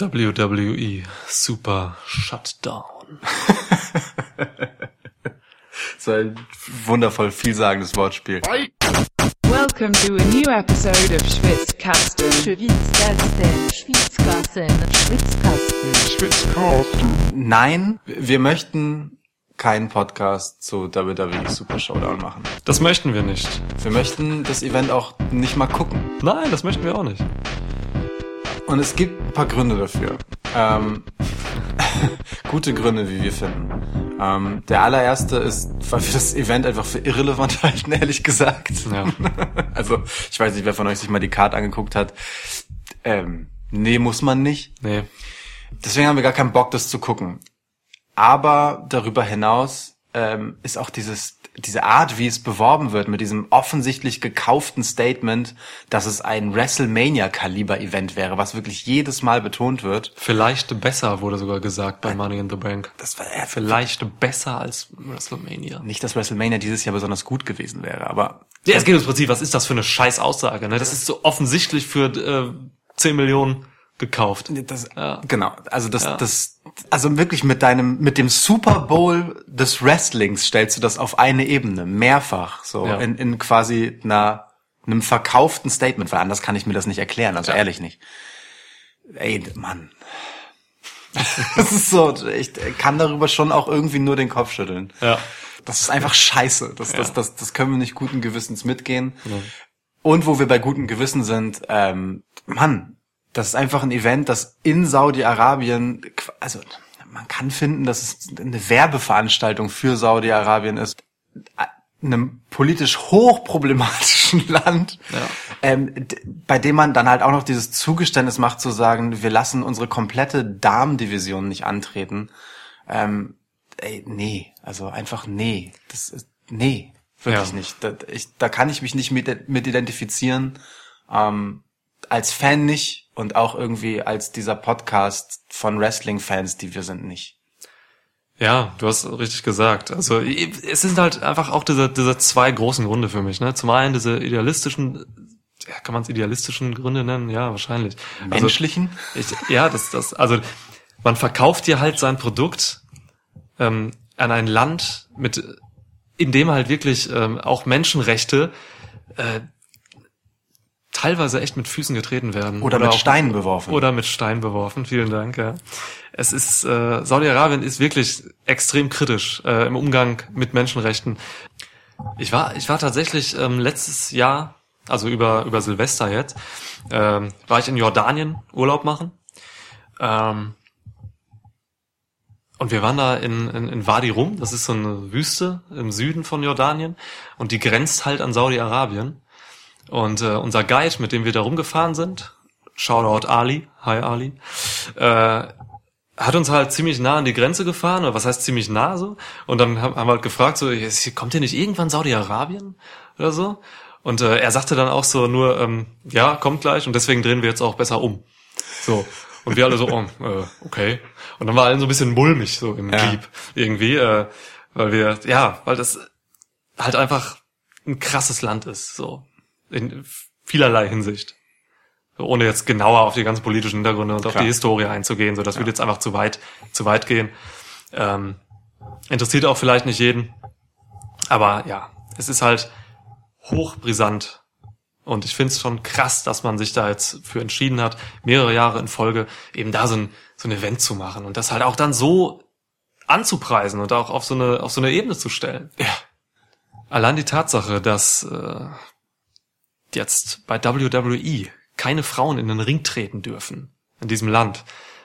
WWE Super Shutdown. so ein wundervoll vielsagendes Wortspiel. Welcome to a new episode of Schwitzkasten. Schwitzkasten, Schwitzkasten, Schwitzkasten. Nein, wir möchten keinen Podcast zu WWE Super Showdown machen. Das möchten wir nicht. Wir möchten das Event auch nicht mal gucken. Nein, das möchten wir auch nicht. Und es gibt ein paar Gründe dafür. Ähm, gute Gründe, wie wir finden. Ähm, der allererste ist, weil wir das Event einfach für irrelevant halten, ehrlich gesagt. Ja. Also, ich weiß nicht, wer von euch sich mal die Karte angeguckt hat. Ähm, nee, muss man nicht. Nee. Deswegen haben wir gar keinen Bock, das zu gucken. Aber darüber hinaus ähm, ist auch dieses diese Art, wie es beworben wird, mit diesem offensichtlich gekauften Statement, dass es ein WrestleMania-Kaliber-Event wäre, was wirklich jedes Mal betont wird. Vielleicht besser, wurde sogar gesagt bei Money in the Bank. Das war ja Vielleicht besser als WrestleMania. nicht, dass WrestleMania dieses Jahr besonders gut gewesen wäre, aber Ja, es geht ums Prinzip, was ist das für eine scheiß Aussage, ne? Das ist so offensichtlich für äh, 10 Millionen gekauft. das, Ja. genau, also das, Ja. das, also wirklich mit deinem, mit dem Super Bowl des Wrestlings stellst du das auf eine Ebene, mehrfach, so, Ja. in, in quasi einer, einem verkauften Statement, weil anders kann ich mir das nicht erklären, also ehrlich nicht. Ey, Mann. das ist so, ich kann darüber schon auch irgendwie nur den Kopf schütteln. Ja. Das ist einfach scheiße. Das, das, das, das können wir nicht guten Gewissens mitgehen. Und wo wir bei gutem Gewissen sind, ähm, Mann, das ist einfach ein Event, das in Saudi-Arabien, also man kann finden, dass es eine Werbeveranstaltung für Saudi-Arabien ist, einem politisch hochproblematischen Land, Ja. ähm, bei dem man dann halt auch noch dieses Zugeständnis macht zu sagen, wir lassen unsere komplette Damendivision nicht antreten. Ähm, ey, nee, also einfach nee. Das ist, nee, wirklich Ja. nicht. Da, ich, da kann ich mich nicht mit, mit identifizieren. Ähm, als Fan nicht und auch irgendwie als dieser Podcast von Wrestling-Fans, die wir sind, nicht. Ja, du hast richtig gesagt. Also es sind halt einfach auch diese, diese zwei großen Gründe für mich. Ne? Zum einen diese idealistischen, ja, kann man es idealistischen Gründe nennen? Ja, wahrscheinlich. Also, Menschlichen? ich, ja, das, das, also man verkauft dir halt sein Produkt ähm, an ein Land, mit, in dem halt wirklich ähm, auch Menschenrechte äh, teilweise echt mit Füßen getreten werden. Oder, mit auch- Steinen beworfen. oder mit Stein beworfen. Vielen Dank. Ja. Es ist äh, Saudi-Arabien ist wirklich extrem kritisch äh, im Umgang mit Menschenrechten. Ich war ich war tatsächlich ähm, letztes Jahr, also über über Silvester jetzt, ähm, war ich in Jordanien Urlaub machen. Ähm, und wir waren da in, in, in Wadi Rum, das ist so eine Wüste im Süden von Jordanien und die grenzt halt an Saudi-Arabien. Und äh, unser Guide, mit dem wir da rumgefahren sind, Shoutout Ali, hi Ali, äh, hat uns halt ziemlich nah an die Grenze gefahren, oder was heißt ziemlich nah so? Und dann haben haben wir halt gefragt, so, "Ist- kommt hier nicht irgendwann Saudi-Arabien oder so? Und äh, er sagte dann auch so nur, ähm, ja, kommt gleich und deswegen drehen wir jetzt auch besser um. So. Und wir alle so, oh, äh, okay. Und dann war allen so ein bisschen mulmig so im Ja. Jeep irgendwie, äh, weil wir, ja, weil das halt einfach ein krasses Land ist, so in vielerlei Hinsicht. Ohne jetzt genauer auf die ganzen politischen Hintergründe und auf Klar. die Historie einzugehen, so das würde jetzt einfach zu weit, zu weit gehen. Ähm, interessiert auch vielleicht nicht jeden, aber ja, es ist halt hochbrisant und ich finde es schon krass, dass man sich da jetzt für entschieden hat, mehrere Jahre in Folge eben da so ein, so ein Event zu machen und das halt auch dann so anzupreisen und auch auf so eine, auf so eine Ebene zu stellen. Ja. Allein die Tatsache, dass äh, jetzt bei WWE keine Frauen in den Ring treten dürfen in diesem Land,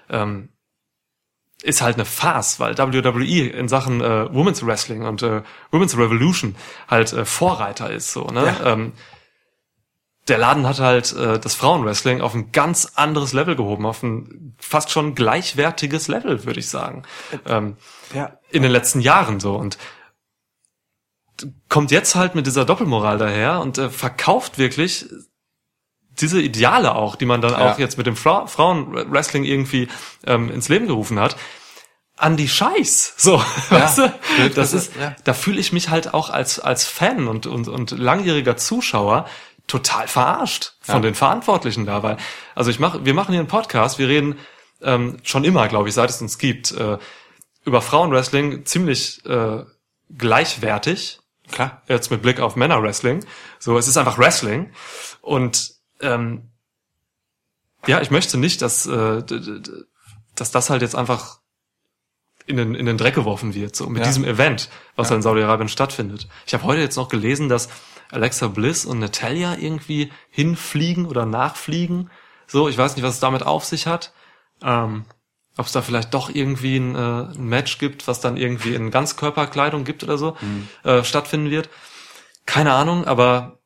ähm, ist halt eine Farce, weil WWE in Sachen äh, Women's Wrestling und äh, Women's Revolution halt äh, Vorreiter ist. So, ne? Ja. Ähm, der Laden hat halt äh, das Frauenwrestling auf ein ganz anderes Level gehoben, auf ein fast schon gleichwertiges Level, würde ich sagen. Ähm, Ja. in den letzten Jahren so und kommt jetzt halt mit dieser Doppelmoral daher und äh, verkauft wirklich diese Ideale auch, die man dann Ja. auch jetzt mit dem Fra Frauenwrestling irgendwie ähm, ins Leben gerufen hat, an die Scheiß. So, weißt du? Das ist, ja. da fühle ich mich halt auch als als Fan und und und langjähriger Zuschauer total verarscht von Ja. den Verantwortlichen da, weil also ich mache, wir machen hier einen Podcast, wir reden ähm, schon immer, glaube ich, seit es uns gibt, äh, über Frauenwrestling ziemlich äh, gleichwertig. Klar. Jetzt mit Blick auf Männerwrestling. So, es ist einfach Wrestling. Und ähm, ja, ich möchte nicht, dass, äh, dass das halt jetzt einfach in den, in den Dreck geworfen wird, so mit Ja. diesem Event, was Ja. in Saudi-Arabien stattfindet. Ich habe heute jetzt noch gelesen, dass Alexa Bliss und Natalia irgendwie hinfliegen oder nachfliegen. So, ich weiß nicht, was es damit auf sich hat. Ähm, ob es da vielleicht doch irgendwie ein, äh, ein Match gibt, was dann irgendwie in Ganzkörperkleidung gibt oder so, äh, stattfinden wird. Keine Ahnung, aber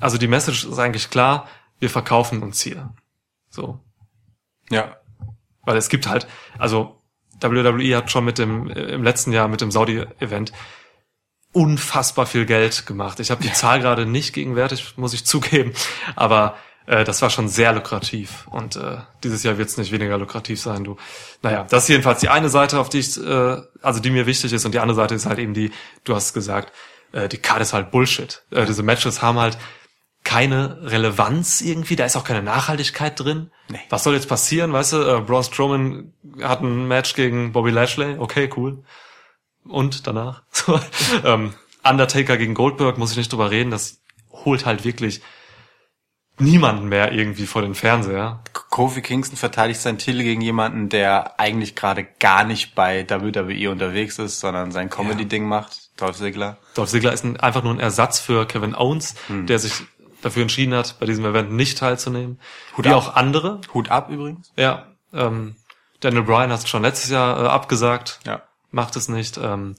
also die Message ist eigentlich klar, wir verkaufen uns hier. So. Ja. Weil es gibt halt, also WWE hat schon mit dem, äh, im letzten Jahr mit dem Saudi-Event unfassbar viel Geld gemacht. Ich habe die Zahl gerade nicht gegenwärtig, muss ich zugeben, aber äh, das war schon sehr lukrativ und äh, dieses Jahr wird es nicht weniger lukrativ sein. Du, naja, das ist jedenfalls die eine Seite, auf die ich, äh, also die mir wichtig ist und die andere Seite ist halt eben die, du hast gesagt, äh, die Karte ist halt Bullshit. Äh, diese Matches haben halt keine Relevanz irgendwie, da ist auch keine Nachhaltigkeit drin. Nee. Was soll jetzt passieren, weißt du? Äh, Braun Strowman hat ein Match gegen Bobby Lashley, okay, cool. Und danach? Ähm, Undertaker gegen Goldberg, muss ich nicht drüber reden, das holt halt wirklich niemanden mehr irgendwie vor den Fernseher. Kofi Kingston verteidigt seinen Titel gegen jemanden, der eigentlich gerade gar nicht bei WWE unterwegs ist, sondern sein Comedy-Ding macht. Dolph Ziggler. Dolph Ziggler ist ein, einfach nur ein Ersatz für Kevin Owens, Hm. der sich dafür entschieden hat, bei diesem Event nicht teilzunehmen. Hut Wie ab. auch andere. Hut ab übrigens. Ja, ähm, Daniel Bryan hat es schon letztes Jahr äh, abgesagt. Ja. macht es nicht. Ähm,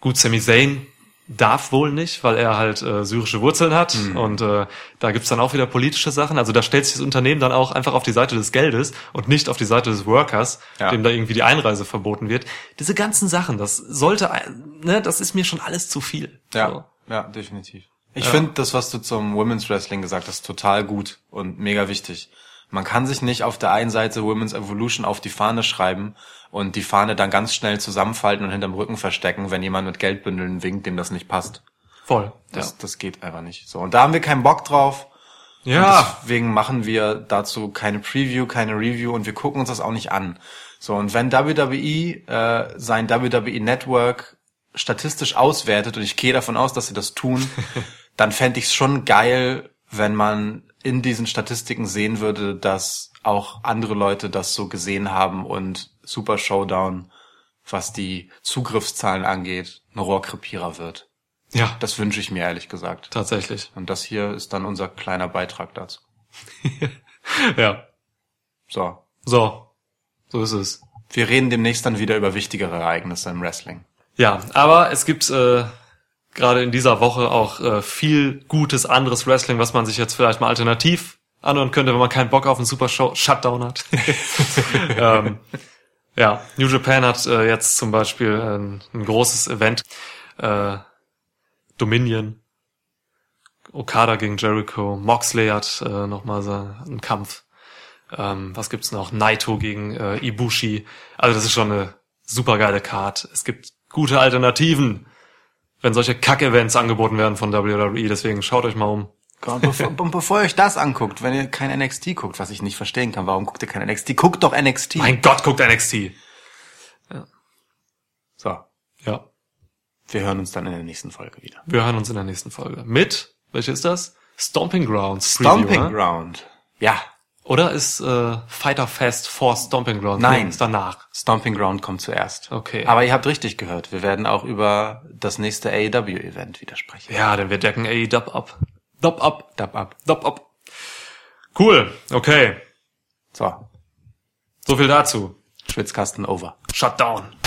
gut, Sami Zayn darf wohl nicht, weil er halt äh, syrische Wurzeln hat Mhm. und äh, da gibt's dann auch wieder politische Sachen. Also da stellt sich das Unternehmen dann auch einfach auf die Seite des Geldes und nicht auf die Seite des Workers, Ja. dem da irgendwie die Einreise verboten wird. Diese ganzen Sachen, das sollte, ein- ne, das ist mir schon alles zu viel. Ja, So. ja, definitiv. Ich finde das, was du zum Women's Wrestling gesagt hast, total gut und mega wichtig. Man kann sich nicht auf der einen Seite Women's Evolution auf die Fahne schreiben und die Fahne dann ganz schnell zusammenfalten und hinterm Rücken verstecken, wenn jemand mit Geldbündeln winkt, dem das nicht passt. Voll. Das, das geht einfach nicht. So, und da haben wir keinen Bock drauf. Ja. Und deswegen machen wir dazu keine Preview, keine Review und wir gucken uns das auch nicht an. So, und wenn WWE äh, sein WWE Network statistisch auswertet, und ich gehe davon aus, dass sie das tun, dann fände ich es schon geil, wenn man in diesen Statistiken sehen würde, dass auch andere Leute das so gesehen haben und Super Showdown, was die Zugriffszahlen angeht, ein Rohrkrepierer wird. ja, Das wünsche ich mir ehrlich gesagt. tatsächlich. Und das hier ist dann unser kleiner Beitrag dazu. Ja. So. So. So ist es. Wir reden demnächst dann wieder über wichtigere Ereignisse im Wrestling. Ja, aber es gibt äh, gerade in dieser Woche auch äh, viel gutes anderes Wrestling, was man sich jetzt vielleicht mal alternativ anhören könnte, wenn man keinen Bock auf einen Super Show Shutdown hat. ähm, ja, New Japan hat äh, jetzt zum Beispiel ein, ein großes Event, äh, Dominion, Okada gegen Jericho, Moxley hat äh, nochmal so einen Kampf. Ähm, was gibt's noch? Naito gegen äh, Ibushi. Also das ist schon eine super geile Card. Es gibt gute Alternativen, wenn solche Kack-Events angeboten werden von WWE. Deswegen schaut euch mal um. Und bevor, und bevor ihr euch das anguckt, wenn ihr kein NXT guckt, was ich nicht verstehen kann, warum guckt ihr kein NXT? Guckt doch NXT. Mein Gott, guckt NXT. So, Ja, wir hören uns dann in der nächsten Folge wieder. wir hören uns in der nächsten Folge. Mit, welche ist das? Stomping Grounds. Preview, Stomping ne? Ground. Ja, Oder ist äh, Fighter Fest vor Stomping Grounds? Nein. Ist danach. Stomping Ground kommt zuerst. Okay. Aber ihr habt richtig gehört, wir werden auch über das nächste AEW-Event wieder sprechen. Ja, denn wir decken AEW ab. Dub ab. Dab ab. Dub ab. Cool. Okay. So, So viel dazu. Schwitzkasten over. Shutdown.